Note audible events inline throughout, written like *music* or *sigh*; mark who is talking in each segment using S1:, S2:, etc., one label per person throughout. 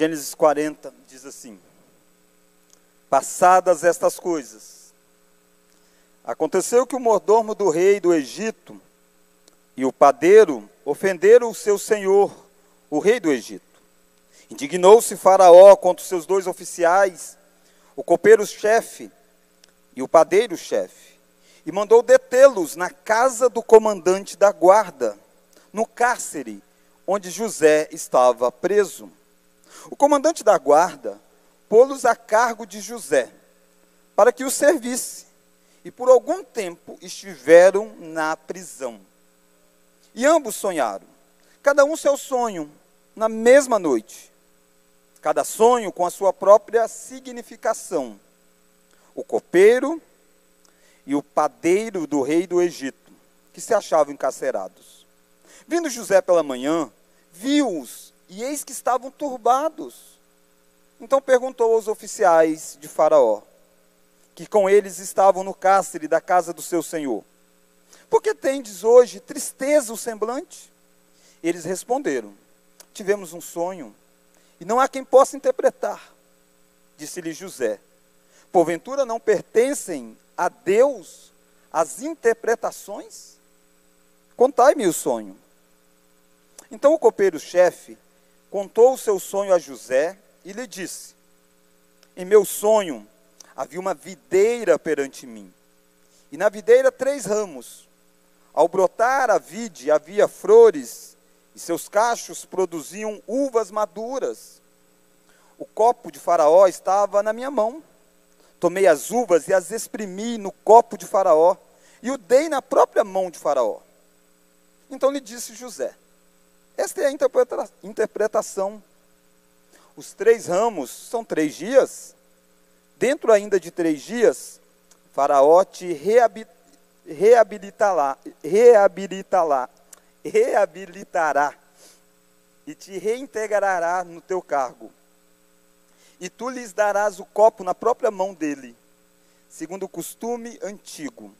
S1: Gênesis 40 diz assim: Passadas estas coisas, aconteceu que o mordomo do rei do Egito e o padeiro ofenderam o seu senhor, o rei do Egito. Indignou-se Faraó contra os seus dois oficiais, o copeiro-chefe e o padeiro-chefe, e mandou detê-los na casa do comandante da guarda, no cárcere onde José estava preso. O comandante da guarda pô-los a cargo de José, para que o servisse, e por algum tempo estiveram na prisão. E ambos sonharam, cada um seu sonho, na mesma noite. Cada sonho com a sua própria significação. O copeiro e o padeiro do rei do Egito, que se achavam encarcerados. Vindo José pela manhã, viu-os e eis que estavam turbados. Então perguntou aos oficiais de Faraó, que com eles estavam no cárcere da casa do seu senhor: Por que tendes hoje tristeza o semblante? Eles responderam: Tivemos um sonho, e não há quem possa interpretar. Disse-lhe José: Porventura não pertencem a Deus as interpretações? Contai-me o sonho. Então o copeiro-chefe contou o seu sonho a José e lhe disse: Em meu sonho havia uma videira perante mim, e na videira três ramos. Ao brotar a vide havia flores, e seus cachos produziam uvas maduras. O copo de Faraó estava na minha mão. Tomei as uvas e as exprimi no copo de Faraó, e o dei na própria mão de Faraó. Então lhe disse José: esta é a interpretação. Os três ramos são três dias. Dentro ainda de três dias, Faraó te reabilitará, reabilitará, reabilitará e te reintegrará no teu cargo. E tu lhes darás o copo na própria mão dele, segundo o costume antigo,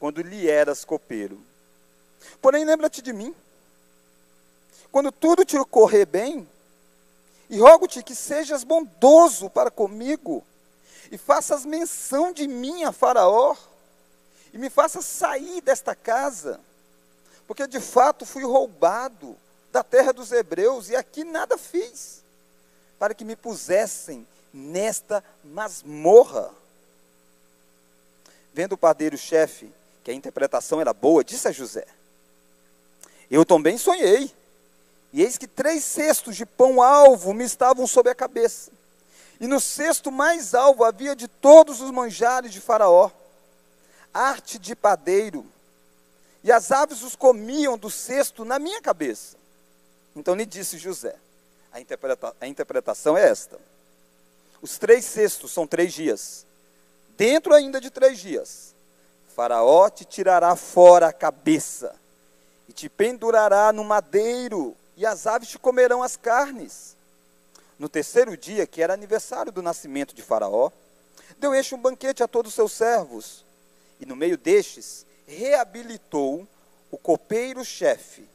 S1: quando lhe eras copeiro. Porém, lembra-te de mim quando tudo te ocorrer bem, e rogo-te que sejas bondoso para comigo, e faças menção de mim a Faraó, e me faças sair desta casa, porque de fato fui roubado da terra dos hebreus, e aqui nada fiz, para que me pusessem nesta masmorra. Vendo o padeiro-chefe que a interpretação era boa, disse a José: Eu também sonhei e eis que três cestos de pão alvo me estavam sobre a cabeça. E no cesto mais alvo havia de todos os manjares de Faraó, arte de padeiro. E as aves os comiam do cesto na minha cabeça. Então lhe disse José: a, interpreta a interpretação é esta. Os três cestos são três dias. Dentro ainda de três dias, Faraó te tirará fora a cabeça e te pendurará no madeiro e as aves te comerão as carnes. No terceiro dia, que era aniversário do nascimento de Faraó, deu este um banquete a todos os seus servos, e no meio destes, reabilitou o copeiro-chefe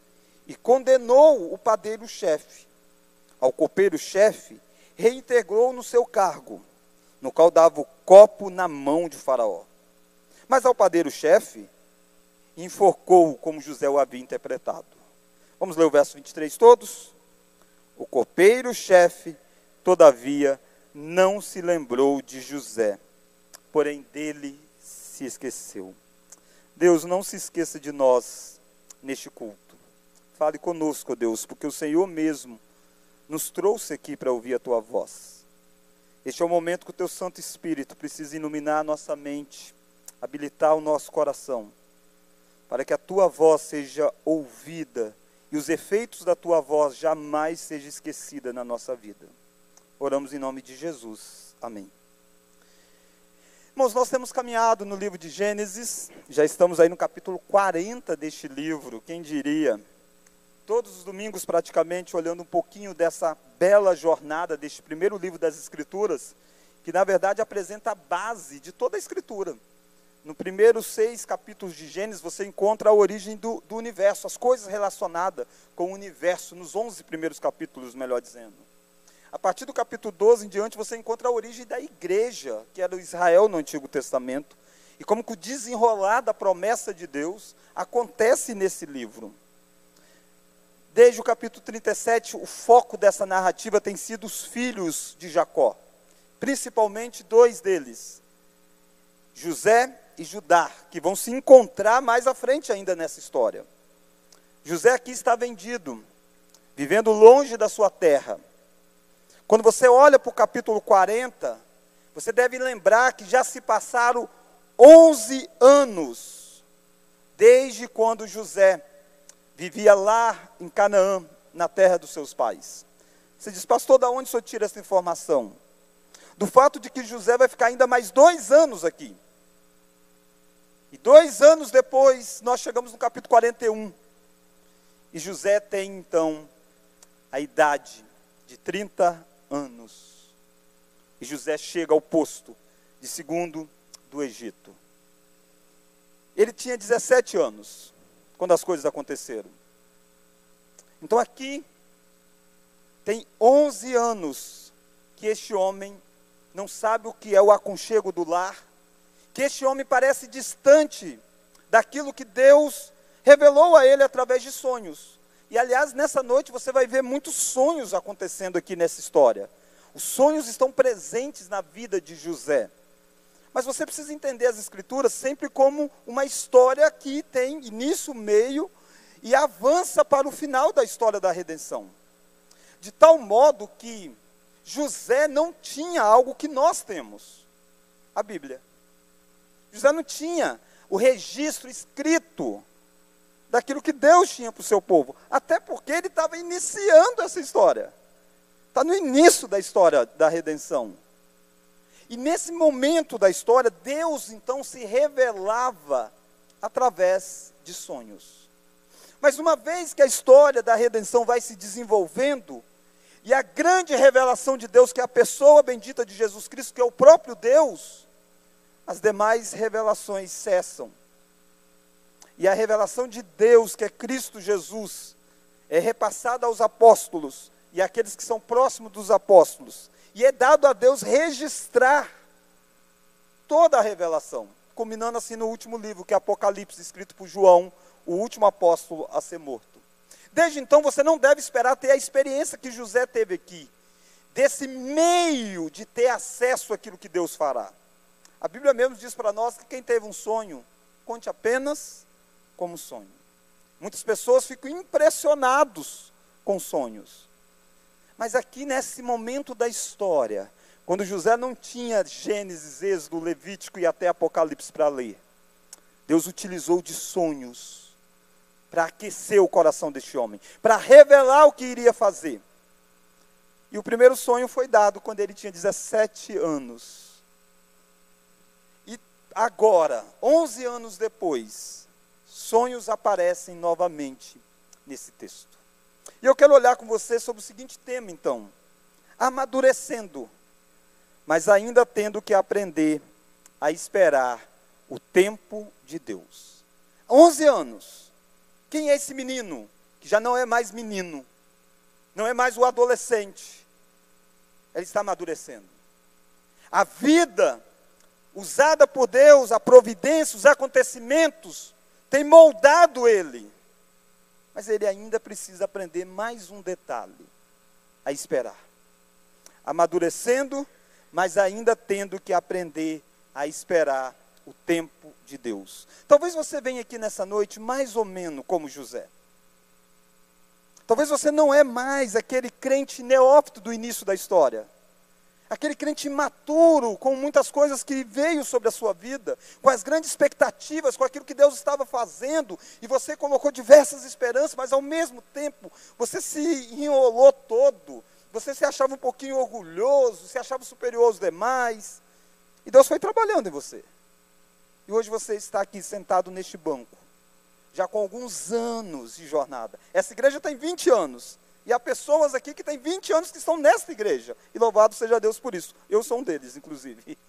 S1: e condenou o padeiro-chefe. Ao copeiro-chefe, reintegrou no seu cargo, no qual dava o copo na mão de Faraó. Mas ao padeiro-chefe, enforcou como José o havia interpretado. Vamos ler o verso 23 todos? O copeiro-chefe, todavia, não se lembrou de José, porém dele se esqueceu. Deus, não se esqueça de nós neste culto. Fale conosco, Deus, porque o Senhor mesmo nos trouxe aqui para ouvir a tua voz. Este é o momento que o teu Santo Espírito precisa iluminar a nossa mente, habilitar o nosso coração, para que a tua voz seja ouvida e os efeitos da tua voz jamais seja esquecida na nossa vida. Oramos em nome de Jesus. Amém. Irmãos, nós temos caminhado no livro de Gênesis, já estamos aí no capítulo 40 deste livro, quem diria? Todos os domingos, praticamente, olhando um pouquinho dessa bela jornada deste primeiro livro das Escrituras, que na verdade apresenta a base de toda a Escritura. No primeiro seis capítulos de Gênesis, você encontra a origem do, do universo, as coisas relacionadas com o universo, nos onze primeiros capítulos, melhor dizendo. A partir do capítulo 12 em diante, você encontra a origem da igreja, que era o Israel no Antigo Testamento, e como que o desenrolar da promessa de Deus acontece nesse livro. Desde o capítulo 37, o foco dessa narrativa tem sido os filhos de Jacó, principalmente dois deles, José e Judá, que vão se encontrar mais à frente ainda nessa história. José aqui está vendido, vivendo longe da sua terra. Quando você olha para o capítulo 40, você deve lembrar que já se passaram 11 anos desde quando José vivia lá em Canaã, na terra dos seus pais. Você diz, pastor, da onde o senhor tira essa informação? Do fato de que José vai ficar ainda mais dois anos aqui. E dois anos depois, nós chegamos no capítulo 41. E José tem então a idade de 30 anos. E José chega ao posto de segundo do Egito. Ele tinha 17 anos quando as coisas aconteceram. Então aqui tem 11 anos que este homem não sabe o que é o aconchego do lar, que este homem parece distante daquilo que Deus revelou a ele através de sonhos. E aliás, nessa noite você vai ver muitos sonhos acontecendo aqui nessa história. Os sonhos estão presentes na vida de José. Mas você precisa entender as escrituras sempre como uma história que tem início, meio e avança para o final da história da redenção. De tal modo que José não tinha algo que nós temos, a Bíblia. José não tinha o registro escrito daquilo que Deus tinha para o seu povo. Até porque ele estava iniciando essa história. Está no início da história da redenção. E nesse momento da história, Deus então se revelava através de sonhos. Mas uma vez que a história da redenção vai se desenvolvendo, e a grande revelação de Deus, que é a pessoa bendita de Jesus Cristo, que é o próprio Deus, as demais revelações cessam. E a revelação de Deus, que é Cristo Jesus, é repassada aos apóstolos e àqueles que são próximos dos apóstolos. E é dado a Deus registrar toda a revelação, culminando assim no último livro, que é Apocalipse, escrito por João, o último apóstolo a ser morto. Desde então você não deve esperar ter a experiência que José teve aqui, desse meio de ter acesso àquilo que Deus fará. A Bíblia mesmo diz para nós que quem teve um sonho, conte apenas como sonho. Muitas pessoas ficam impressionados com sonhos. Mas aqui nesse momento da história, quando José não tinha Gênesis, Êxodo, Levítico e até Apocalipse para ler, Deus utilizou de sonhos para aquecer o coração deste homem, para revelar o que iria fazer. E o primeiro sonho foi dado quando ele tinha 17 anos agora, 11 anos depois, sonhos aparecem novamente nesse texto. E eu quero olhar com você sobre o seguinte tema, então: amadurecendo, mas ainda tendo que aprender a esperar o tempo de Deus. 11 anos. Quem é esse menino que já não é mais menino? Não é mais o adolescente. Ele está amadurecendo. A vida usada por Deus, a providência, os acontecimentos, tem moldado ele. Mas ele ainda precisa aprender mais um detalhe: a esperar. Amadurecendo, mas ainda tendo que aprender a esperar o tempo de Deus. Talvez você venha aqui nessa noite mais ou menos como José. Talvez você não é mais aquele crente neófito do início da história aquele crente imaturo, com muitas coisas que veio sobre a sua vida, com as grandes expectativas, com aquilo que Deus estava fazendo, e você colocou diversas esperanças, mas ao mesmo tempo você se enrolou todo, você se achava um pouquinho orgulhoso, se achava superior aos demais, e Deus foi trabalhando em você. E hoje você está aqui sentado neste banco, já com alguns anos de jornada. Essa igreja tem 20 anos. E há pessoas aqui que têm 20 anos que estão nesta igreja. E louvado seja Deus por isso. Eu sou um deles, inclusive. *laughs*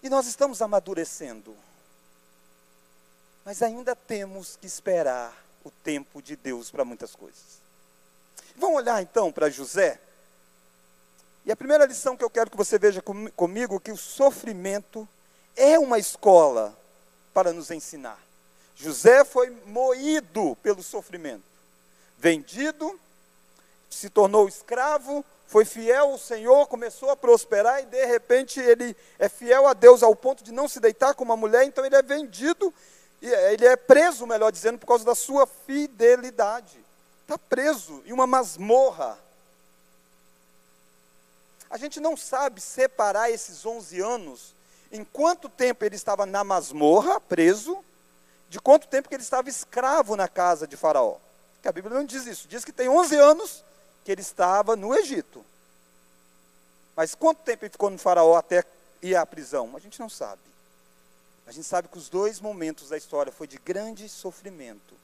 S1: E nós estamos amadurecendo. Mas ainda temos que esperar o tempo de Deus para muitas coisas. Vamos olhar então para José? E a primeira lição que eu quero que você veja com, comigo que o sofrimento é uma escola para nos ensinar. José foi moído pelo sofrimento, vendido, se tornou escravo, foi fiel ao Senhor, começou a prosperar e de repente ele é fiel a Deus ao ponto de não se deitar com uma mulher, então ele é vendido, ele é preso, melhor dizendo, por causa da sua fidelidade. Está preso em uma masmorra. A gente não sabe separar esses 11 anos, em quanto tempo ele estava na masmorra, preso, de quanto tempo que ele estava escravo na casa de Faraó. Porque a Bíblia não diz isso, diz que tem 11 anos que ele estava no Egito. Mas quanto tempo ele ficou no Faraó até ir à prisão? A gente não sabe. A gente sabe que os dois momentos da história foi de grande sofrimento.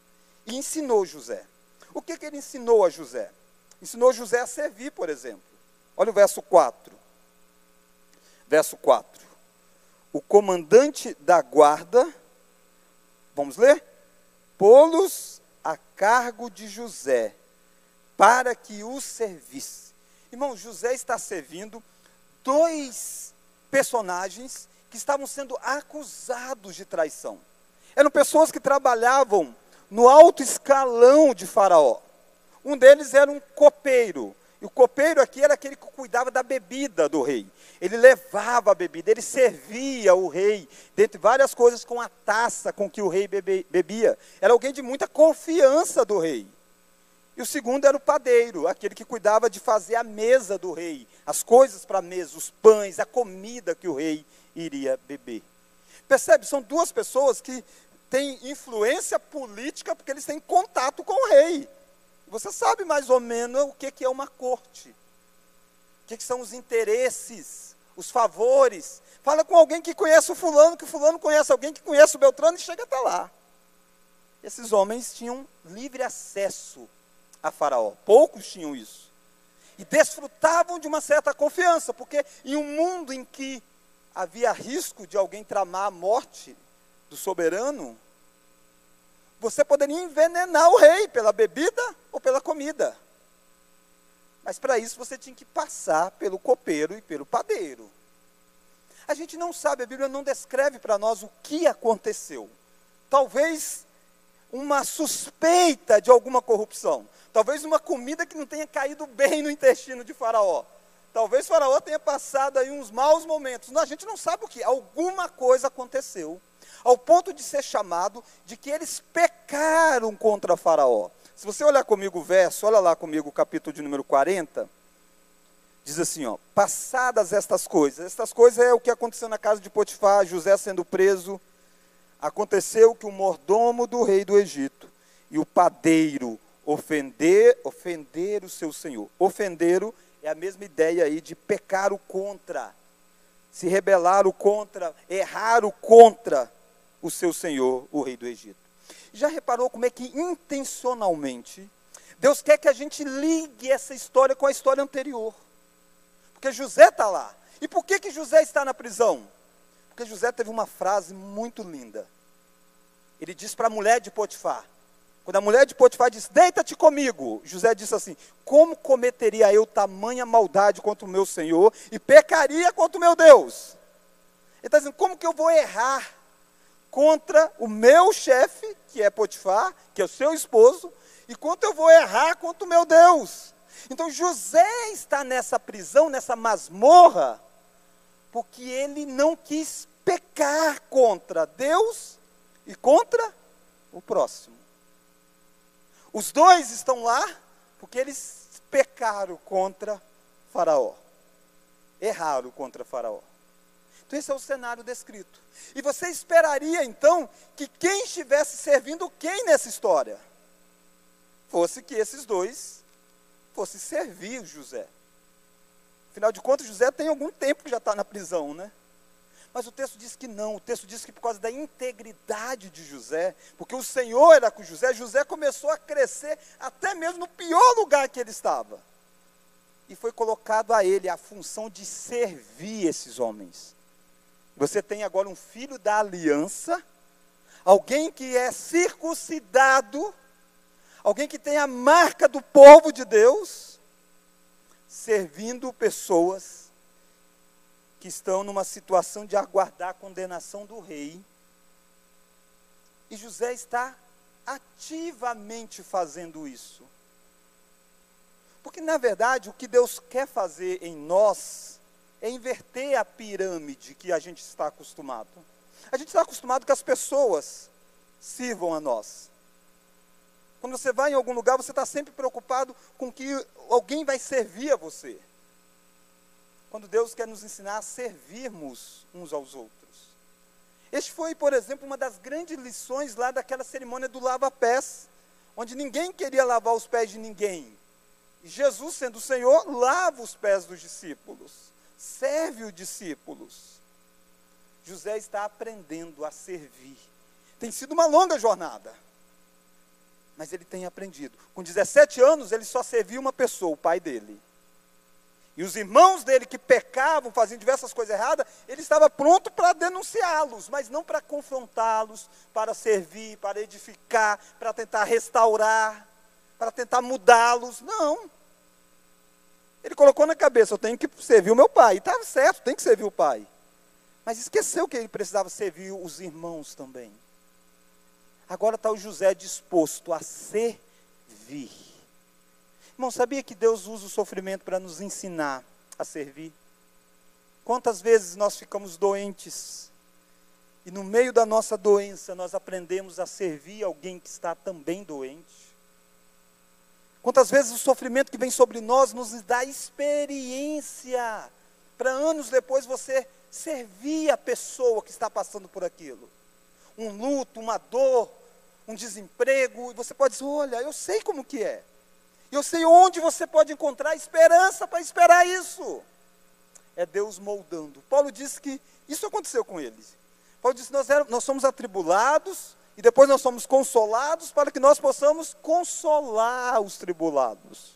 S1: E ensinou José. O que, que ele ensinou a José? Ensinou José a servir, por exemplo. Olha o verso 4. Verso 4. O comandante da guarda, vamos ler? Pô-los a cargo de José, para que o servisse. Irmão, José está servindo dois personagens que estavam sendo acusados de traição. Eram pessoas que trabalhavam no alto escalão de Faraó. Um deles era um copeiro, o copeiro aqui era aquele que cuidava da bebida do rei. Ele levava a bebida, ele servia o rei, dentre várias coisas, com a taça com que o rei bebe, bebia. Era alguém de muita confiança do rei. E o segundo era o padeiro, aquele que cuidava de fazer a mesa do rei, as coisas para a mesa, os pães, a comida que o rei iria beber. Percebe? São duas pessoas que têm influência política porque eles têm contato com o rei. Você sabe mais ou menos o que, é uma corte. O que, são os interesses, os favores. Fala com alguém que conhece o fulano, que o fulano conhece alguém que conhece o Beltrano e chega até lá. Esses homens tinham livre acesso a Faraó. Poucos tinham isso. E desfrutavam de uma certa confiança, porque em um mundo em que havia risco de alguém tramar a morte do soberano, você poderia envenenar o rei pela bebida ou pela comida. Mas para isso você tinha que passar pelo copeiro e pelo padeiro. A gente não sabe, a Bíblia não descreve para nós o que aconteceu. Talvez uma suspeita de alguma corrupção. Talvez uma comida que não tenha caído bem no intestino de Faraó. Talvez Faraó tenha passado aí uns maus momentos. Não, a gente não sabe o que. Alguma coisa aconteceu ao ponto de ser chamado de que eles pecaram contra Faraó. Se você olhar comigo o verso, olha lá comigo o capítulo de número 40, diz assim, ó, passadas estas coisas, estas coisas é o que aconteceu na casa de Potifar, José sendo preso, aconteceu que o mordomo do rei do Egito e o padeiro ofender, ofender o seu senhor. Ofenderam é a mesma ideia aí de pecar o contra, se rebelar o contra, errar o contra o seu senhor, o rei do Egito. Já reparou como é que intencionalmente Deus quer que a gente ligue essa história com a história anterior? Porque José está lá. E por que, que José está na prisão? Porque José teve uma frase muito linda. Ele diz para a mulher de Potifar, quando a mulher de Potifar diz, deita-te comigo, José disse assim, como cometeria eu tamanha maldade contra o meu Senhor e pecaria contra o meu Deus? Ele está dizendo, como que eu vou errar contra o meu chefe, que é Potifar, que é o seu esposo, e quanto eu vou errar contra o meu Deus. Então José está nessa prisão, nessa masmorra, porque ele não quis pecar contra Deus e contra o próximo. Os dois estão lá porque eles pecaram contra Faraó. Erraram contra Faraó. Esse é o cenário descrito. E você esperaria, então, que quem estivesse servindo quem nessa história? Fosse que esses dois fossem servir José. Afinal de contas, José tem algum tempo que já está na prisão, né? Mas o texto diz que não, o texto diz que por causa da integridade de José, porque o Senhor era com José, José começou a crescer até mesmo no pior lugar que ele estava. E foi colocado a ele a função de servir esses homens. Você tem agora um filho da aliança, alguém que é circuncidado, alguém que tem a marca do povo de Deus, servindo pessoas que estão numa situação de aguardar a condenação do rei. E José está ativamente fazendo isso. Porque, na verdade, o que Deus quer fazer em nós é inverter a pirâmide que a gente está acostumado. A gente está acostumado que as pessoas sirvam a nós. Quando você vai em algum lugar, você está sempre preocupado com que alguém vai servir a você. Quando Deus quer nos ensinar a servirmos uns aos outros. Este foi, por exemplo, uma das grandes lições lá daquela cerimônia do lava-pés, onde ninguém queria lavar os pés de ninguém. Jesus, sendo o Senhor, lava os pés dos discípulos, serve os discípulos. José está aprendendo a servir. Tem sido uma longa jornada mas ele tem aprendido. Com 17 anos, ele só servia uma pessoa, o pai dele. E os irmãos dele que pecavam, faziam diversas coisas erradas, ele estava pronto para denunciá-los, mas não para confrontá-los, para servir, para edificar, para tentar restaurar, para tentar mudá-los. Não. Ele colocou na cabeça: eu tenho que servir o meu pai. E estava certo, tem que servir o pai. Mas esqueceu que ele precisava servir os irmãos também. Agora está o José disposto a servir. Irmão, sabia que Deus usa o sofrimento para nos ensinar a servir? Quantas vezes nós ficamos doentes e no meio da nossa doença nós aprendemos a servir alguém que está também doente? Quantas vezes o sofrimento que vem sobre nós nos dá experiência para anos depois você servir a pessoa que está passando por aquilo? um luto, uma dor, um desemprego, e você pode dizer: olha, eu sei como que é. Eu sei onde você pode encontrar esperança para esperar isso. É Deus moldando. Paulo disse que isso aconteceu com eles. Paulo disse: nós, éramos, nós somos atribulados e depois nós somos consolados para que nós possamos consolar os tribulados.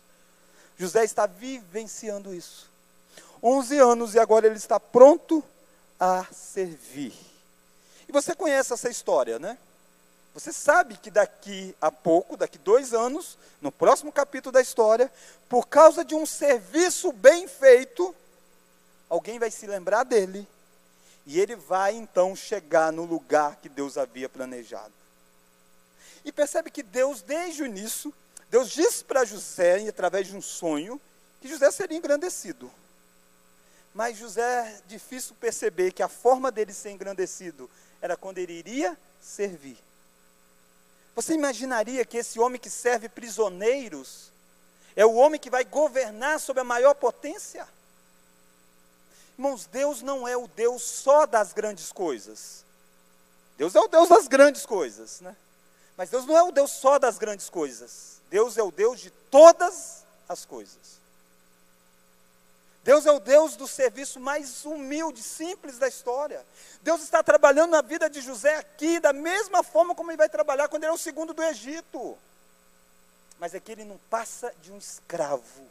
S1: José está vivenciando isso. 11 anos e agora ele está pronto a servir. E você conhece essa história, né? Você sabe que daqui a pouco, daqui dois anos, no próximo capítulo da história, por causa de um serviço bem feito, alguém vai se lembrar dele e ele vai então chegar no lugar que Deus havia planejado. E percebe que Deus, desde o início, Deus disse para José, através de um sonho, que José seria engrandecido. Mas José difícil perceber que a forma dele ser engrandecido era quando ele iria servir. Você imaginaria que esse homem que serve prisioneiros é o homem que vai governar sobre a maior potência? Irmãos, Deus não é o Deus só das grandes coisas. Deus é o Deus das grandes coisas, né? Mas Deus não é o Deus só das grandes coisas. Deus é o Deus de todas as coisas. Deus é o Deus do serviço mais humilde, simples da história. Deus está trabalhando na vida de José aqui, da mesma forma como ele vai trabalhar quando ele é o segundo do Egito. Mas aqui ele não passa de um escravo.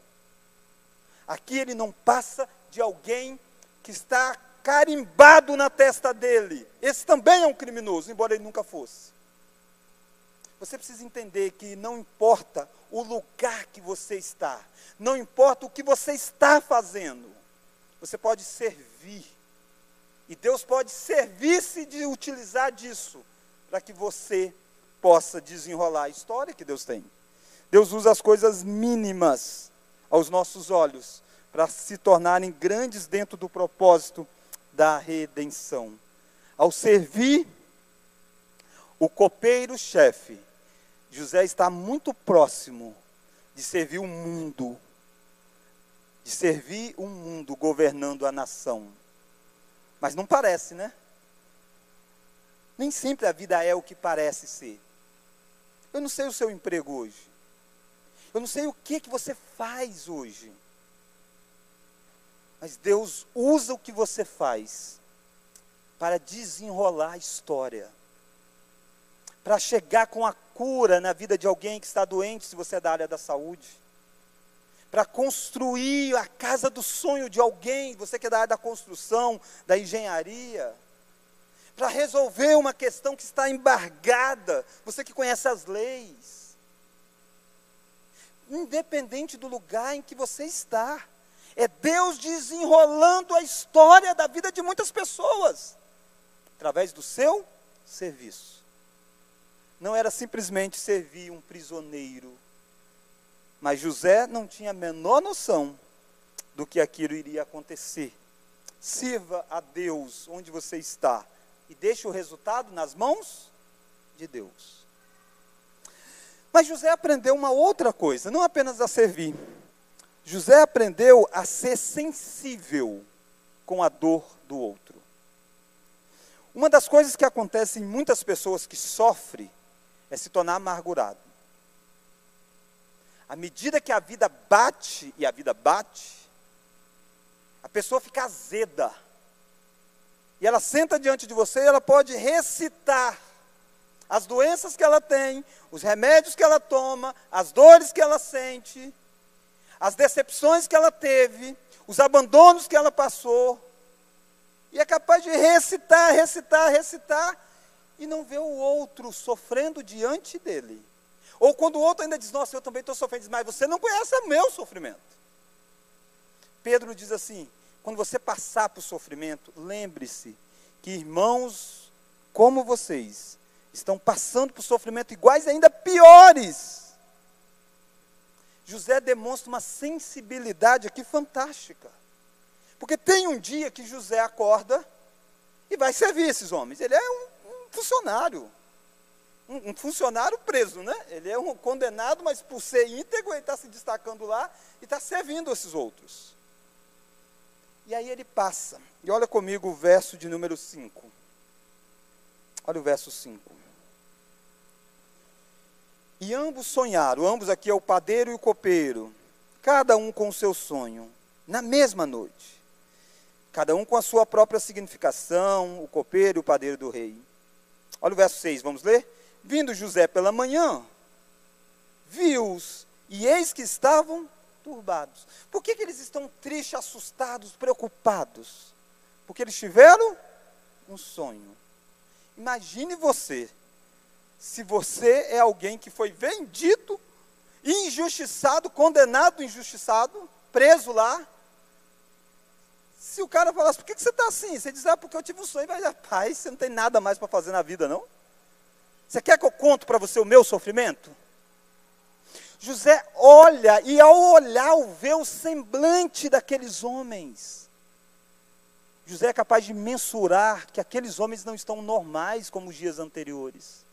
S1: Aqui ele não passa de alguém que está carimbado na testa dele. Esse também é um criminoso, embora ele nunca fosse. Você precisa entender que não importa o lugar que você está, não importa o que você está fazendo, você pode servir. E Deus pode servir-se de utilizar disso para que você possa desenrolar a história que Deus tem. Deus usa as coisas mínimas aos nossos olhos para se tornarem grandes dentro do propósito da redenção. Ao servir, o copeiro-chefe José está muito próximo de servir o mundo, de servir o mundo governando a nação. Mas não parece, né? Nem sempre a vida é o que parece ser. Eu não sei o seu emprego hoje. Eu não sei o que, que você faz hoje. Mas Deus usa o que você faz para desenrolar a história para chegar com a cura na vida de alguém que está doente, se você é da área da saúde. Para construir a casa do sonho de alguém, você que é da área da construção, da engenharia. Para resolver uma questão que está embargada, você que conhece as leis. independente do lugar em que você está. É Deus desenrolando a história da vida de muitas pessoas, através do seu serviço. Não era simplesmente servir um prisioneiro, mas José não tinha a menor noção do que aquilo iria acontecer. Sirva a Deus onde você está e deixe o resultado nas mãos de Deus. Mas José aprendeu uma outra coisa, não apenas a servir. José aprendeu a ser sensível com a dor do outro. Uma das coisas que acontece em muitas pessoas que sofrem é se tornar amargurado. À medida que a vida bate, e a vida bate, a pessoa fica azeda. E ela senta diante de você e ela pode recitar as doenças que ela tem, os remédios que ela toma, as dores que ela sente, as decepções que ela teve, os abandonos que ela passou. E é capaz de recitar, recitar, recitar, e não ver o outro sofrendo diante dele. Ou quando o outro ainda diz, nossa, eu também estou sofrendo, mas você não conhece o meu sofrimento. Pedro diz assim: quando você passar por sofrimento, lembre-se que irmãos como vocês estão passando por sofrimento iguais e ainda piores. José demonstra uma sensibilidade aqui fantástica. Porque tem um dia que José acorda e vai servir esses homens. Ele é um, um funcionário. Um, um, funcionário preso, né? Ele é um condenado, mas por ser íntegro, ele está se destacando lá e está servindo esses outros. E aí ele passa. E olha comigo o verso de número 5. Olha o verso 5. E ambos sonharam, ambos aqui é o padeiro e o copeiro, cada um com o seu sonho, na mesma noite. Cada um com a sua própria significação, o copeiro e o padeiro do rei. Olha o verso 6, vamos ler? Vindo José pela manhã, viu-os, e eis que estavam turbados. Por que, que eles estão tristes, assustados, preocupados? Porque eles tiveram um sonho. Imagine você, se você é alguém que foi vendido, injustiçado, condenado, injustiçado, preso lá. Se o cara falasse, por que, que você está assim? Você diz, ah, porque eu tive um sonho, mas rapaz, você não tem nada mais para fazer na vida, não? Você quer que eu conte para você o meu sofrimento? José olha e ao olhar, vê o semblante daqueles homens. José é capaz de mensurar que aqueles homens não estão normais como os dias anteriores.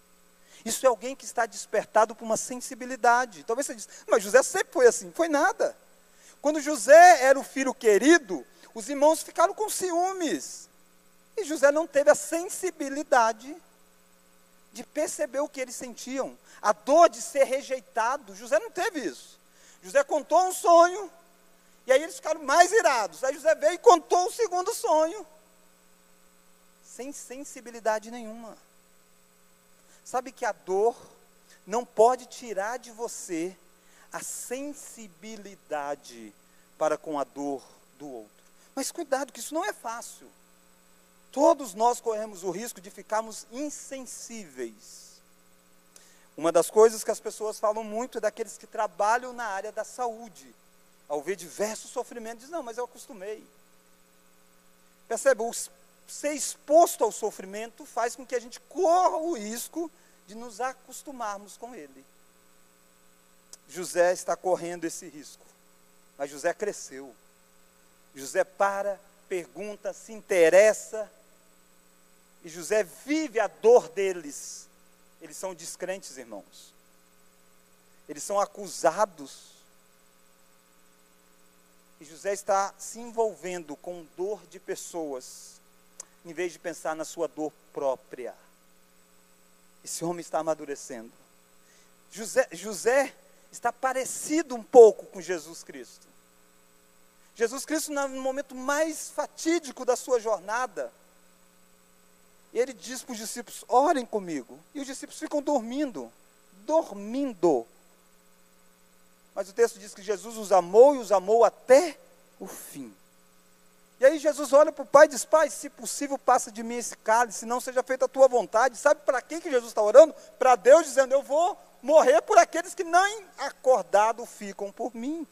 S1: Isso é alguém que está despertado por uma sensibilidade. Talvez você diz, mas José sempre foi assim. Foi nada. Quando José era o filho querido, os irmãos ficaram com ciúmes. E José não teve a sensibilidade de perceber o que eles sentiam, a dor de ser rejeitado. José não teve isso. José contou um sonho, e aí eles ficaram mais irados. Aí José veio e contou o segundo sonho, sem sensibilidade nenhuma. Sabe que a dor não pode tirar de você a sensibilidade para com a dor do outro. Mas cuidado, que isso não é fácil. Todos nós corremos o risco de ficarmos insensíveis. Uma das coisas que as pessoas falam muito é daqueles que trabalham na área da saúde. Ao ver diversos sofrimentos, diz, não, mas eu acostumei. Percebe? O ser exposto ao sofrimento faz com que a gente corra o risco de nos acostumarmos com ele. José está correndo esse risco. Mas José cresceu. José para, pergunta, se interessa, e José vive a dor deles. Eles são descrentes, irmãos. Eles são acusados. E José está se envolvendo com dor de pessoas, em vez de pensar na sua dor própria. Esse homem está amadurecendo. José, José está parecido um pouco com Jesus Cristo. Jesus Cristo, no momento mais fatídico da sua jornada, ele diz para os discípulos: orem comigo. E os discípulos ficam dormindo, dormindo. Mas o texto diz que Jesus os amou e os amou até o fim. E aí Jesus olha para o pai e diz: Pai, se possível, passa de mim esse cálice, não seja feita a tua vontade. Sabe para quem que Jesus está orando? Para Deus, dizendo: Eu vou morrer por aqueles que nem acordado ficam por mim.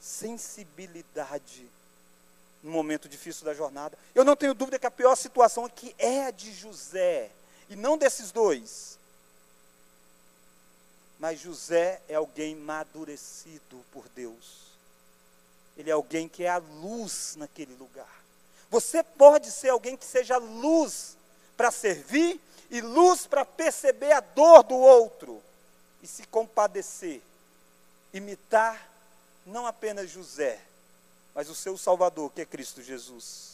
S1: Sensibilidade no momento difícil da jornada. Eu não tenho dúvida que a pior situação aqui é a de José, e não desses dois. Mas José é alguém madurecido por Deus. Ele é alguém que é a luz naquele lugar. Você pode ser alguém que seja luz para servir e luz para perceber a dor do outro e se compadecer. Imitar não apenas José, mas o seu Salvador, que é Cristo Jesus.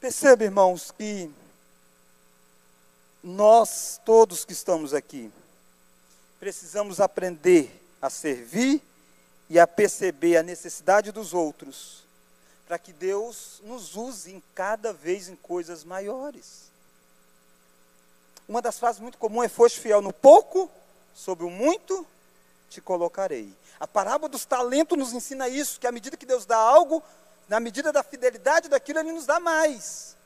S1: Perceba, irmãos, que nós, todos que estamos aqui, precisamos aprender a servir e a perceber a necessidade dos outros, para que Deus nos use em cada vez em coisas maiores. Uma das frases muito comuns é: Foste fiel no pouco, sobre o muito te colocarei. A parábola dos talentos nos ensina isso, que à medida que Deus dá algo, na medida da fidelidade daquilo, Ele nos dá mais.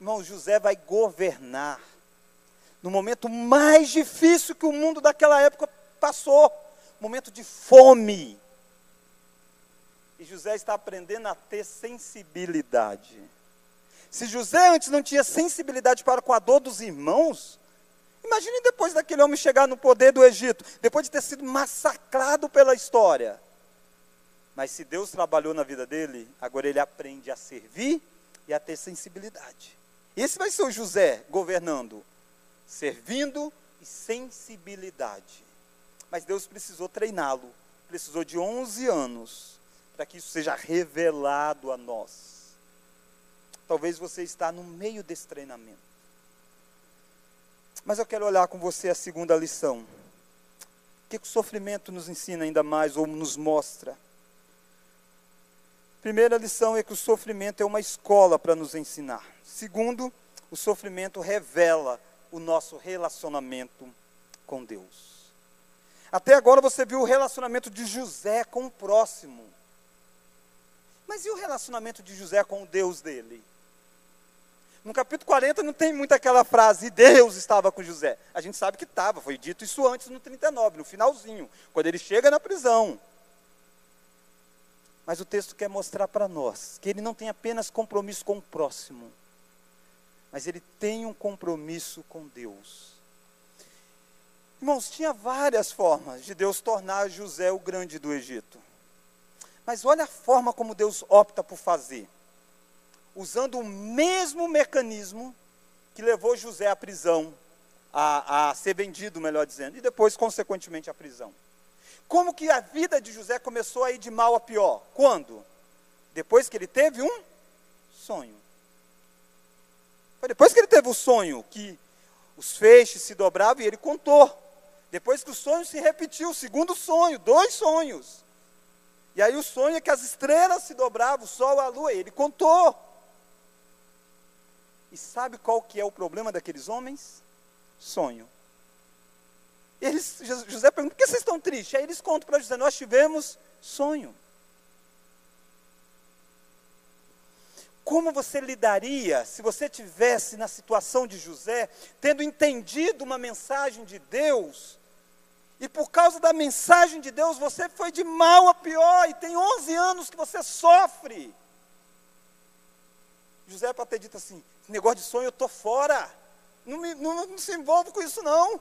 S1: Irmão, José vai governar no momento mais difícil que o mundo daquela época passou momento de fome. E José está aprendendo a ter sensibilidade. Se José antes não tinha sensibilidade para com a dor dos irmãos, Imagine depois daquele homem chegar no poder do Egito, depois de ter sido massacrado pela história. Mas se Deus trabalhou na vida dele, agora ele aprende a servir e a ter sensibilidade. Esse vai ser o José governando, servindo e sensibilidade. Mas Deus precisou treiná-lo, precisou de 11 anos para que isso seja revelado a nós. Talvez você está no meio desse treinamento. Mas eu quero olhar com você a segunda lição. O que, que o sofrimento nos ensina ainda mais ou nos mostra? Primeira lição é que o sofrimento é uma escola para nos ensinar. Segundo, o sofrimento revela o nosso relacionamento com Deus. Até agora você viu o relacionamento de José com o próximo. Mas e o relacionamento de José com o Deus dele? No capítulo 40 não tem muito aquela frase, Deus estava com José. A gente sabe que estava, foi dito isso antes no 39, no finalzinho, quando ele chega na prisão. Mas o texto quer mostrar para nós que ele não tem apenas compromisso com o próximo, mas ele tem um compromisso com Deus. Irmãos, tinha várias formas de Deus tornar José o grande do Egito. Mas olha a forma como Deus opta por fazer usando o mesmo mecanismo que levou José à prisão, a, a ser vendido, melhor dizendo, e depois, consequentemente, à prisão. Como que a vida de José começou a ir de mal a pior? Quando? Depois que ele teve um sonho. Foi depois que ele teve o sonho que os feixes se dobravam e ele contou. Depois que o sonho se repetiu, o segundo sonho, dois sonhos. E aí o sonho é que as estrelas se dobravam, o sol, a lua, ele contou. E sabe qual que é o problema daqueles homens? Sonho. Eles, José pergunta, por que vocês estão tristes? Aí eles contam para José, nós tivemos sonho. Como você lidaria se você tivesse na situação de José, tendo entendido uma mensagem de Deus, e por causa da mensagem de Deus você foi de mal a pior, e tem 11 anos que você sofre? José para ter dito assim: negócio de sonho eu estou fora. Não, me, não, não se envolvo com isso não.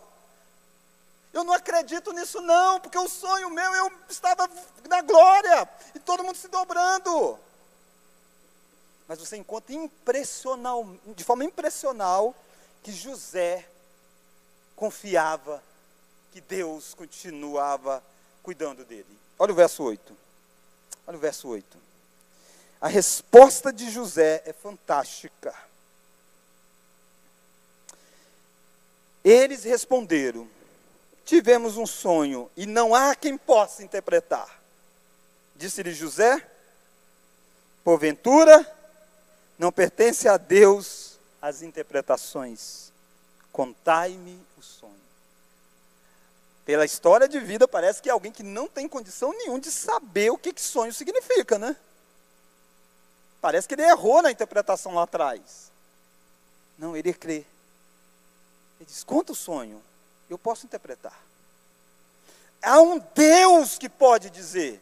S1: Eu não acredito nisso não, porque o sonho meu eu estava na glória e todo mundo se dobrando. Mas você encontra impressional, de forma impressional que José confiava que Deus continuava cuidando dele. Olha o verso 8. Olha o verso 8. A resposta de José é fantástica. Eles responderam: Tivemos um sonho e não há quem possa interpretar. Disse-lhe José: Porventura, não pertence a Deus as interpretações. Contai-me o sonho. Pela história de vida, parece que é alguém que não tem condição nenhuma de saber o que, que sonho significa, né? Parece que ele errou na interpretação lá atrás. Não, ele crê. Ele diz: conta o sonho, eu posso interpretar. Há um Deus que pode dizer.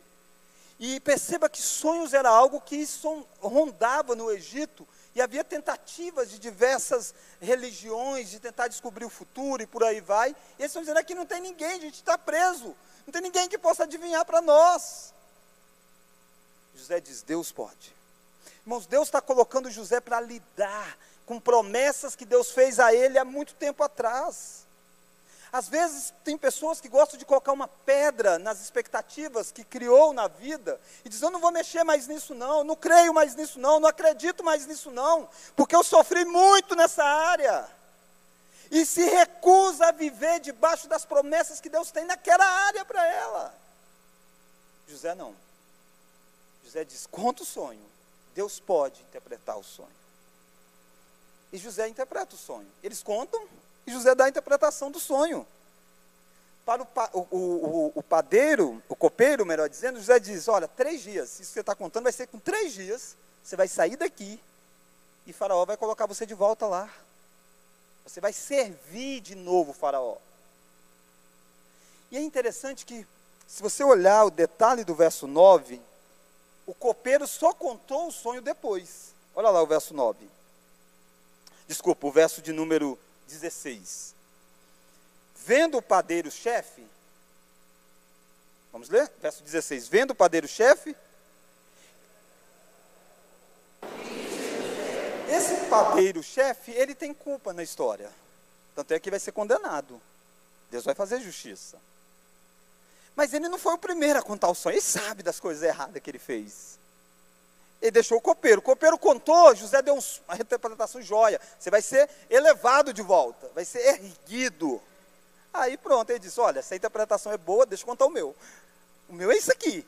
S1: E perceba que sonhos era algo que rondava no Egito e havia tentativas de diversas religiões de tentar descobrir o futuro e por aí vai. E eles estão dizendo aqui não tem ninguém, a gente está preso. Não tem ninguém que possa adivinhar para nós. José diz: Deus pode. Irmãos, Deus está colocando José para lidar com promessas que Deus fez a ele há muito tempo atrás. Às vezes tem pessoas que gostam de colocar uma pedra nas expectativas que criou na vida e diz: Eu não vou mexer mais nisso, não, não creio mais nisso, não, não acredito mais nisso, não, porque eu sofri muito nessa área. E se recusa a viver debaixo das promessas que Deus tem naquela área para ela. José não. José diz: Conta o sonho, Deus pode interpretar o sonho. E José interpreta o sonho. Eles contam, e José dá a interpretação do sonho. Para o, o, o, o padeiro, o copeiro, melhor dizendo, José diz: Olha, três dias, isso que você está contando vai ser com três dias, você vai sair daqui e Faraó vai colocar você de volta lá. Você vai servir de novo Faraó. E é interessante que, se você olhar o detalhe do verso 9, o copeiro só contou o sonho depois. Olha lá o verso 9. Desculpa, o verso de número 16. Vendo o padeiro-chefe, vamos ler? Verso 16. Vendo o padeiro-chefe, esse padeiro-chefe, ele tem culpa na história. Tanto é que vai ser condenado. Deus vai fazer justiça. Mas ele não foi o primeiro a contar o sonho. Ele sabe das coisas erradas que ele fez. Ele deixou o copeiro. O copeiro contou, José deu uma interpretação joia. Você vai ser elevado de volta, vai ser erguido. Aí pronto, ele disse: Olha, essa interpretação é boa, deixa eu contar o meu. O meu é isso aqui.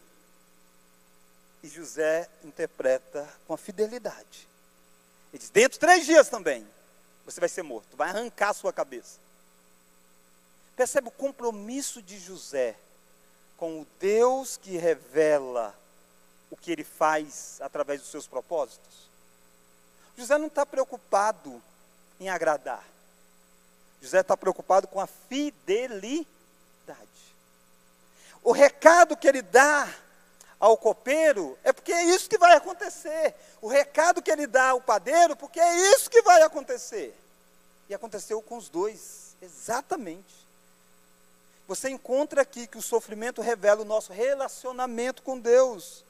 S1: E José interpreta com a fidelidade. Ele diz: Dentro de três dias também, você vai ser morto, vai arrancar a sua cabeça. Percebe o compromisso de José com o Deus que revela o que ele faz através dos seus propósitos? José não está preocupado em agradar. José está preocupado com a fidelidade. O recado que ele dá ao copeiro é porque é isso que vai acontecer. O recado que ele dá ao padeiro, porque é isso que vai acontecer. E aconteceu com os dois, exatamente. Você encontra aqui que o sofrimento revela o nosso relacionamento com Deus.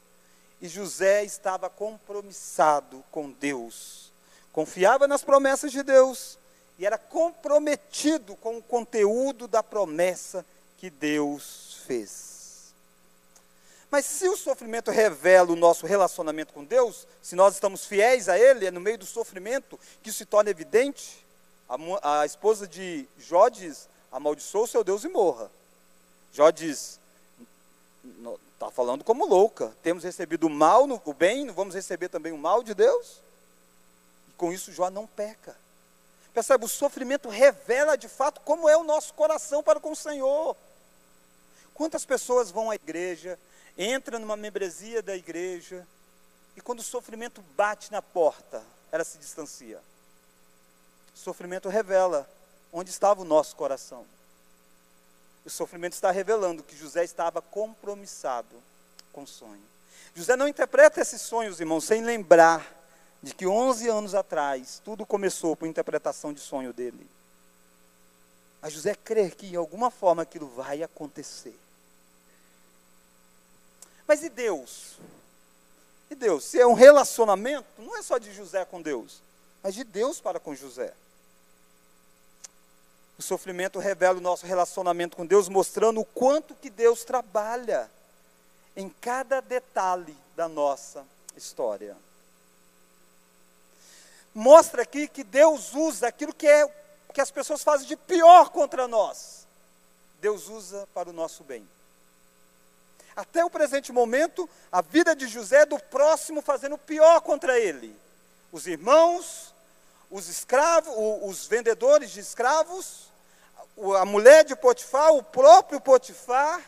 S1: E José estava compromissado com Deus, confiava nas promessas de Deus e era comprometido com o conteúdo da promessa que Deus fez. Mas se o sofrimento revela o nosso relacionamento com Deus, se nós estamos fiéis a Ele, é no meio do sofrimento que isso se torna evidente. A, a esposa de Jó diz: amaldiçoa o seu Deus e morra. Jó diz: Está falando como louca. Temos recebido o mal, o bem, não vamos receber também o mal de Deus? E com isso Jó não peca. Percebe? O sofrimento revela de fato como é o nosso coração para com o Senhor. Quantas pessoas vão à igreja, entram numa membresia da igreja, e quando o sofrimento bate na porta, ela se distancia. O sofrimento revela onde estava o nosso coração. O sofrimento está revelando que José estava compromissado com o sonho. José não interpreta esses sonhos, irmãos, sem lembrar de que 11 anos atrás tudo começou por interpretação de sonho dele. Mas José crê que em alguma forma aquilo vai acontecer. Mas e Deus? E Deus? Se é um relacionamento, não é só de José com Deus, mas de Deus para com José. O sofrimento revela o nosso relacionamento com Deus, mostrando o quanto que Deus trabalha em cada detalhe da nossa história. Mostra aqui que Deus usa aquilo que é que as pessoas fazem de pior contra nós. Deus usa para o nosso bem. Até o presente momento, a vida de José é do próximo fazendo pior contra ele. Os irmãos, os escravos, os vendedores de escravos, a mulher de Potifar, o próprio Potifar.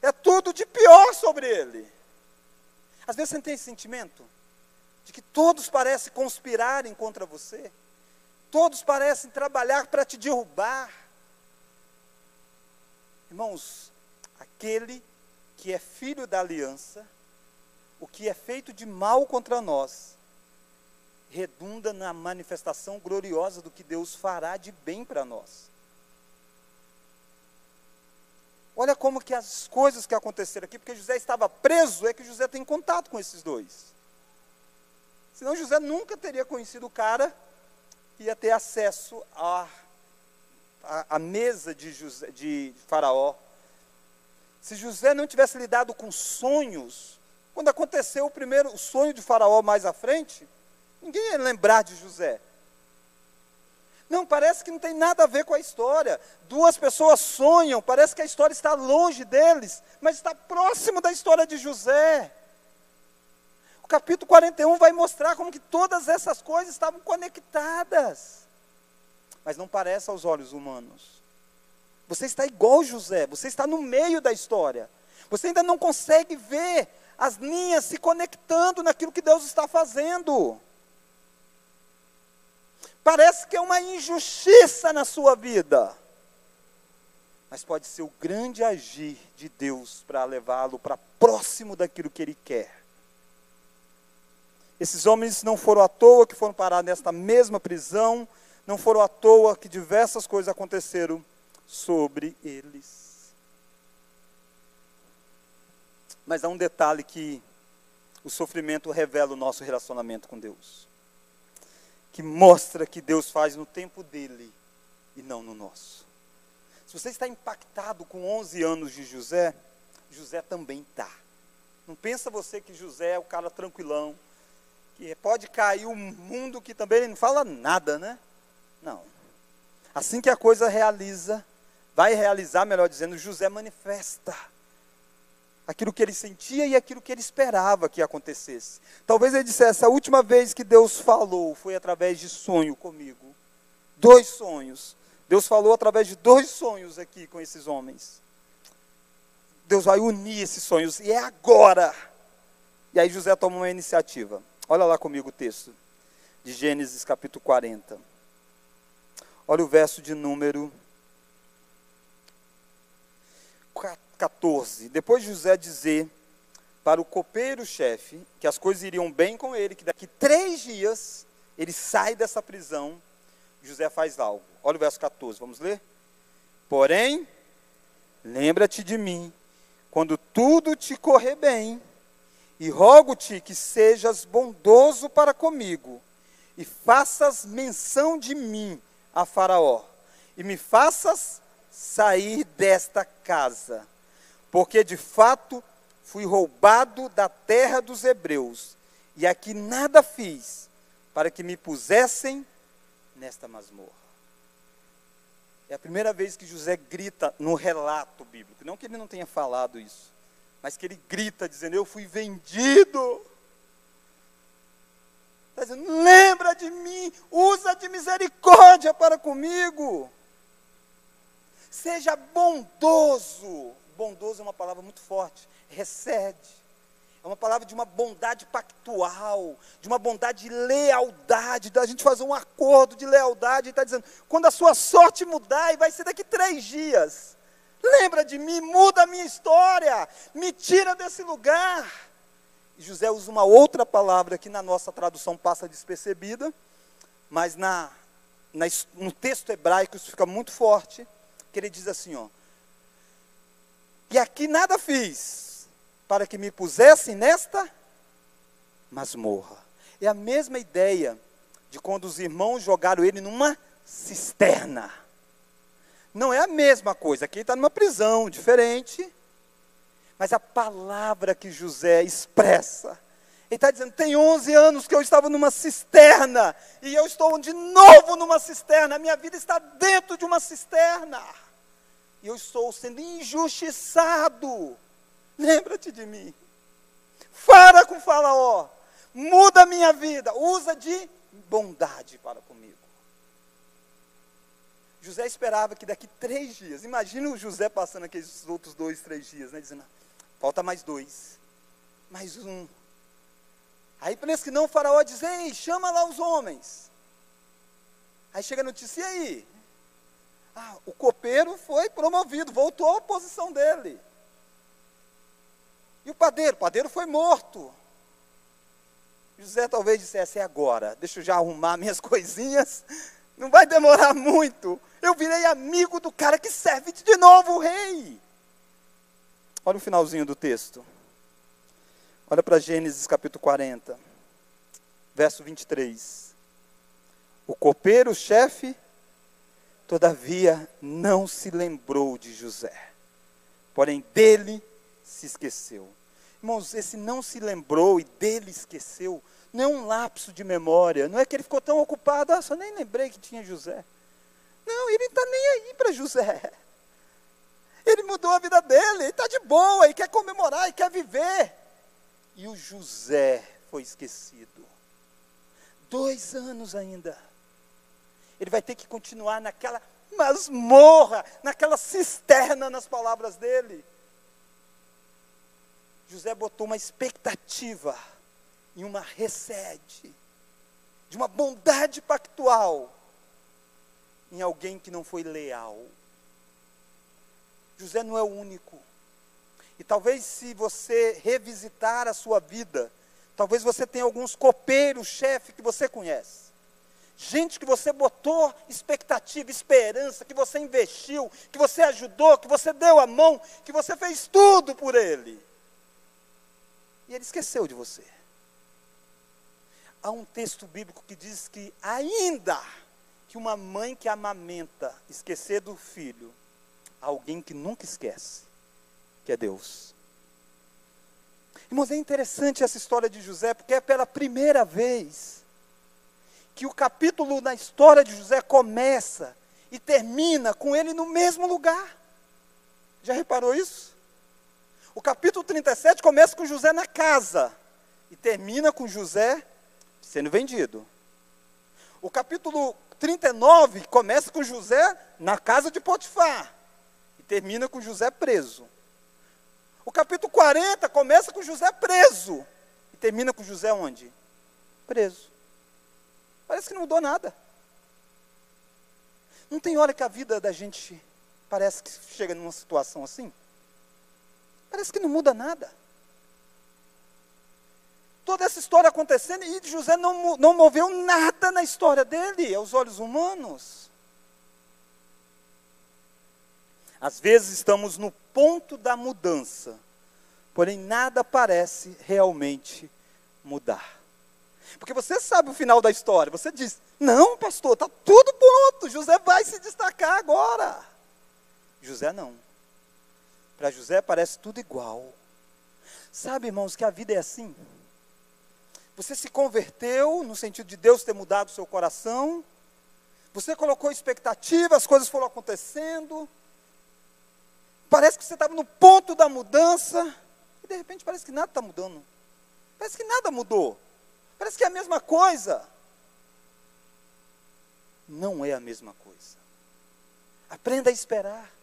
S1: É tudo de pior sobre ele. Às vezes você não tem esse sentimento de que todos parecem conspirarem contra você, todos parecem trabalhar para te derrubar. Irmãos, aquele que é filho da aliança, o que é feito de mal contra nós, redunda na manifestação gloriosa do que Deus fará de bem para nós. Olha como que as coisas que aconteceram aqui, porque José estava preso, é que José tem contato com esses dois. Senão José nunca teria conhecido o cara ia ter acesso à, à, à mesa de, José, de Faraó. Se José não tivesse lidado com sonhos, quando aconteceu o primeiro o sonho de Faraó mais à frente, ninguém ia lembrar de José. Não, parece que não tem nada a ver com a história. Duas pessoas sonham, parece que a história está longe deles, mas está próximo da história de José. O capítulo 41 vai mostrar como que todas essas coisas estavam conectadas. Mas não parece aos olhos humanos. Você está igual José, você está no meio da história. Você ainda não consegue ver as linhas se conectando naquilo que Deus está fazendo. Parece que é uma injustiça na sua vida. Mas pode ser o grande agir de Deus para levá-lo para próximo daquilo que ele quer. Esses homens não foram à toa que foram parar nesta mesma prisão, não foram à toa que diversas coisas aconteceram sobre eles. Mas há um detalhe que o sofrimento revela o nosso relacionamento com Deus que mostra que Deus faz no tempo dele e não no nosso. Se você está impactado com 11 anos de José, José também está. Não pensa você que José é o cara tranquilão, que pode cair o mundo que também ele não fala nada, né? Não. Assim que a coisa realiza, vai realizar, melhor dizendo, José manifesta aquilo que ele sentia e aquilo que ele esperava que acontecesse. Talvez ele dissesse: a última vez que Deus falou foi através de sonho comigo. Dois sonhos. Deus falou através de dois sonhos aqui com esses homens. Deus vai unir esses sonhos, e é agora. E aí José toma uma iniciativa. Olha lá comigo o texto de Gênesis capítulo 40. Olha o verso de número 14. Depois de José dizer para o copeiro-chefe que as coisas iriam bem com ele, que daqui três dias ele sai dessa prisão, José faz algo. Olha o verso 14, vamos ler? Porém, lembra-te de mim, quando tudo te correr bem, e rogo-te que sejas bondoso para comigo, e faças menção de mim a Faraó, e me faças sair desta casa porque de fato fui roubado da terra dos hebreus, e aqui nada fiz para que me pusessem nesta masmorra. É a primeira vez que José grita no relato bíblico, não que ele não tenha falado isso, mas que ele grita dizendo: Eu fui vendido. Está dizendo: Lembra de mim, usa de misericórdia para comigo. Seja bondoso bondoso é uma palavra muito forte. Recede. É uma palavra de uma bondade pactual, de uma bondade de lealdade, da gente fazer um acordo de lealdade. Ele está dizendo: quando a sua sorte mudar, e vai ser daqui três dias, lembra de mim, muda a minha história, me tira desse lugar. E José usa uma outra palavra que na nossa tradução passa despercebida, mas na, na, no texto hebraico isso fica muito forte, que ele diz assim: ó, e aqui nada fiz para que me pusessem nesta masmorra. É a mesma ideia de quando os irmãos jogaram ele numa cisterna. Não é a mesma coisa, aqui está numa prisão diferente. Mas a palavra que José expressa, ele está dizendo: tem 11 anos que eu estava numa cisterna, e eu estou de novo numa cisterna, a minha vida está dentro de uma cisterna e eu estou sendo injustiçado. Lembra-te de mim. Fala com Faraó. Muda a minha vida. Usa de bondade para comigo. José esperava que daqui três dias, imagina o José passando aqueles outros dois, três dias, né, dizendo, falta mais dois, mais um. Aí parece que não, o faraó diz, ei, chama lá os homens. Aí chega a notícia, e aí? Ah, o copeiro foi promovido, voltou à posição dele. E o padeiro? O padeiro foi morto. José talvez dissesse, é agora, deixa eu já arrumar *laughs* minhas coisinhas, não vai demorar muito. Eu virei amigo do cara que serve de novo o rei. Olha o finalzinho do texto. Olha para Gênesis capítulo 40, verso 23. O copeiro, chefe, todavia não se lembrou de José, porém dele se esqueceu. Irmãos, esse não se lembrou e dele esqueceu, não é um lapso de memória, não é que ele ficou tão ocupado, ah, só nem lembrei que tinha José. Não, ele não está nem aí para José. Ele mudou a vida dele, ele está de boa, ele quer comemorar, ele quer viver. E o José foi esquecido. Dois anos ainda. Ele vai ter que continuar naquela masmorra, naquela cisterna nas palavras dele. José botou uma expectativa em uma recede, de uma bondade pactual, em alguém que não foi leal. José não é o único. E talvez se você revisitar a sua vida, talvez você tenha alguns copeiros, chefe que você conhece. Gente que você botou expectativa, esperança, que você investiu, que você ajudou, que você deu a mão, que você fez tudo por ele. E ele esqueceu de você. Há um texto bíblico que diz que ainda que uma mãe que amamenta esquecer do filho, alguém que nunca esquece, que é Deus. Irmãos, é interessante essa história de José, porque é pela primeira vez que o capítulo na história de José começa e termina com ele no mesmo lugar. Já reparou isso? O capítulo 37 começa com José na casa e termina com José sendo vendido. O capítulo 39 começa com José na casa de Potifar e termina com José preso. O capítulo 40 começa com José preso e termina com José onde? Preso. Parece que não mudou nada. Não tem hora que a vida da gente parece que chega numa situação assim? Parece que não muda nada. Toda essa história acontecendo e José não, não moveu nada na história dele, aos olhos humanos. Às vezes estamos no ponto da mudança, porém nada parece realmente mudar. Porque você sabe o final da história, você diz: Não, pastor, está tudo pronto, José vai se destacar agora. José não. Para José parece tudo igual. Sabe, irmãos, que a vida é assim? Você se converteu no sentido de Deus ter mudado o seu coração. Você colocou expectativa, as coisas foram acontecendo. Parece que você estava no ponto da mudança. E de repente parece que nada está mudando. Parece que nada mudou. Parece que é a mesma coisa. Não é a mesma coisa. Aprenda a esperar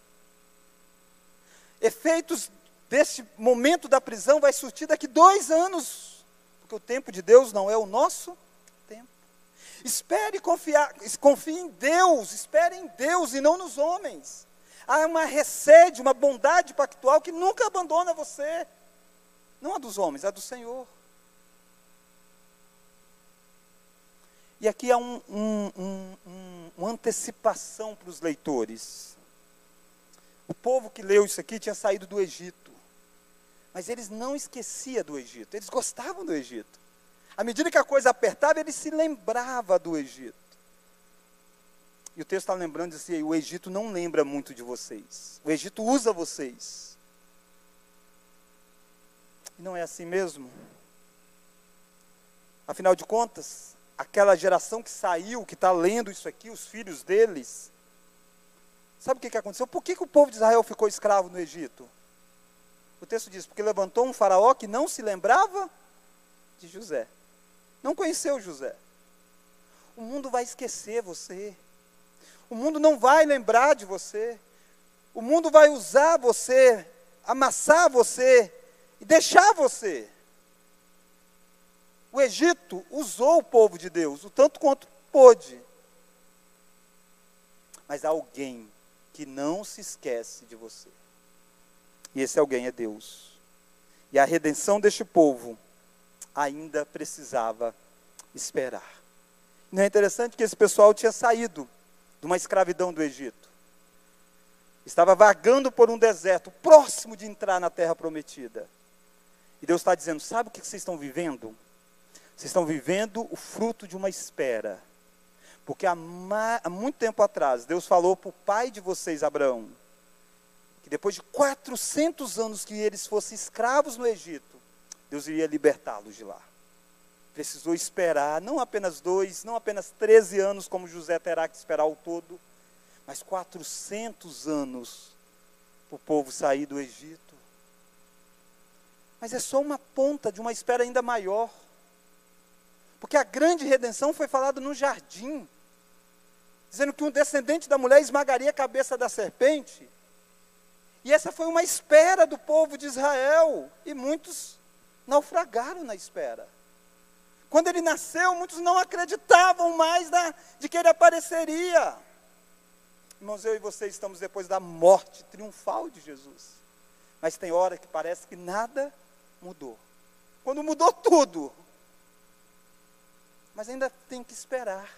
S1: efeitos desse momento da prisão vai surtir daqui dois anos, porque o tempo de Deus não é o nosso tempo. Espere confiar, confie em Deus, espere em Deus e não nos homens. Há uma recede, uma bondade pactual que nunca abandona você. Não a dos homens, a do Senhor. E aqui há um, um, um, uma antecipação para os leitores. O povo que leu isso aqui tinha saído do Egito. Mas eles não esqueciam do Egito, eles gostavam do Egito. À medida que a coisa apertava, ele se lembrava do Egito. E o texto está lembrando assim: o Egito não lembra muito de vocês. O Egito usa vocês. E não é assim mesmo? Afinal de contas, aquela geração que saiu, que está lendo isso aqui, os filhos deles, Sabe o que, que aconteceu? Por que, que o povo de Israel ficou escravo no Egito? O texto diz: porque levantou um faraó que não se lembrava de José. Não conheceu José. O mundo vai esquecer você. O mundo não vai lembrar de você. O mundo vai usar você, amassar você e deixar você. O Egito usou o povo de Deus, o tanto quanto pôde. Mas há alguém que não se esquece de você. E esse alguém é Deus. E a redenção deste povo ainda precisava esperar. Não é interessante que esse pessoal tinha saído de uma escravidão do Egito. Estava vagando por um deserto, próximo de entrar na terra prometida. E Deus está dizendo: sabe o que vocês estão vivendo? Vocês estão vivendo o fruto de uma espera. Porque há, há muito tempo atrás, Deus falou para o pai de vocês, Abraão, que depois de 400 anos que eles fossem escravos no Egito, Deus iria libertá-los de lá. Precisou esperar, não apenas dois, não apenas 13 anos, como José terá que esperar ao todo, mas 400 anos para o povo sair do Egito. Mas é só uma ponta de uma espera ainda maior. Porque a grande redenção foi falada no jardim, dizendo que um descendente da mulher esmagaria a cabeça da serpente. E essa foi uma espera do povo de Israel, e muitos naufragaram na espera. Quando ele nasceu, muitos não acreditavam mais na, de que ele apareceria. Irmãos, eu e você estamos depois da morte triunfal de Jesus. Mas tem hora que parece que nada mudou. Quando mudou tudo. Mas ainda tem que esperar.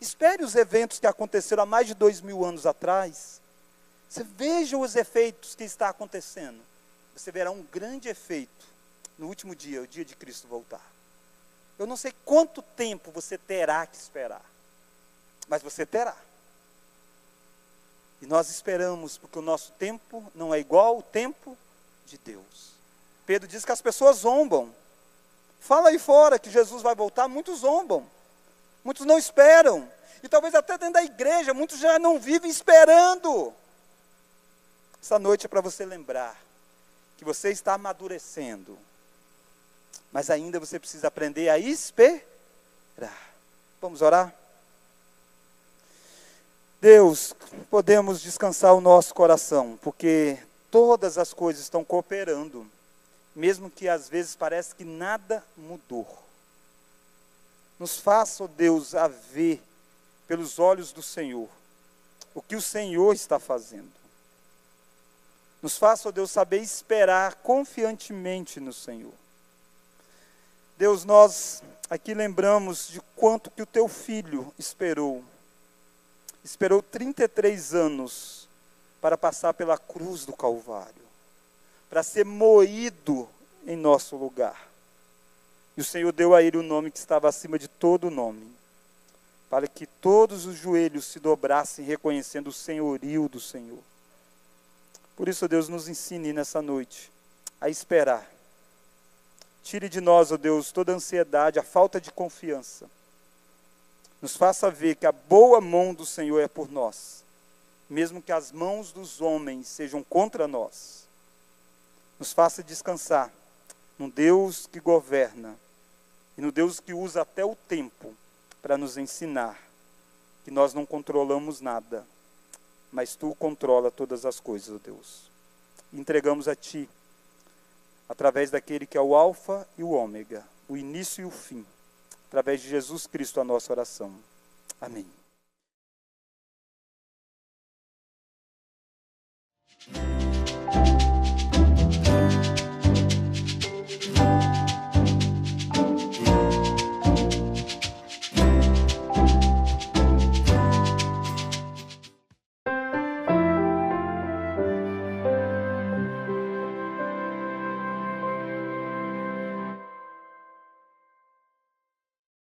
S1: Espere os eventos que aconteceram há mais de dois mil anos atrás. Você veja os efeitos que está acontecendo. Você verá um grande efeito no último dia, o dia de Cristo voltar. Eu não sei quanto tempo você terá que esperar, mas você terá. E nós esperamos, porque o nosso tempo não é igual ao tempo de Deus. Pedro diz que as pessoas zombam. Fala aí fora que Jesus vai voltar, muitos zombam. Muitos não esperam. E talvez até dentro da igreja, muitos já não vivem esperando. Essa noite é para você lembrar que você está amadurecendo mas ainda você precisa aprender a esperar. Vamos orar? Deus, podemos descansar o nosso coração, porque todas as coisas estão cooperando, mesmo que às vezes parece que nada mudou. Nos faça, oh Deus, a ver pelos olhos do Senhor o que o Senhor está fazendo. Nos faça, oh Deus, saber esperar confiantemente no Senhor. Deus, nós aqui lembramos de quanto que o teu filho esperou. Esperou 33 anos para passar pela cruz do Calvário, para ser moído em nosso lugar. E o Senhor deu a ele o nome que estava acima de todo nome, para que todos os joelhos se dobrassem reconhecendo o senhorio do Senhor. Por isso, Deus nos ensine nessa noite a esperar Tire de nós, ó oh Deus, toda a ansiedade, a falta de confiança. Nos faça ver que a boa mão do Senhor é por nós, mesmo que as mãos dos homens sejam contra nós nos faça descansar no Deus que governa e no Deus que usa até o tempo para nos ensinar que nós não controlamos nada, mas tu controla todas as coisas, ó Deus. Entregamos a ti através daquele que é o alfa e o ômega, o início e o fim, através de Jesus Cristo a nossa oração. Amém.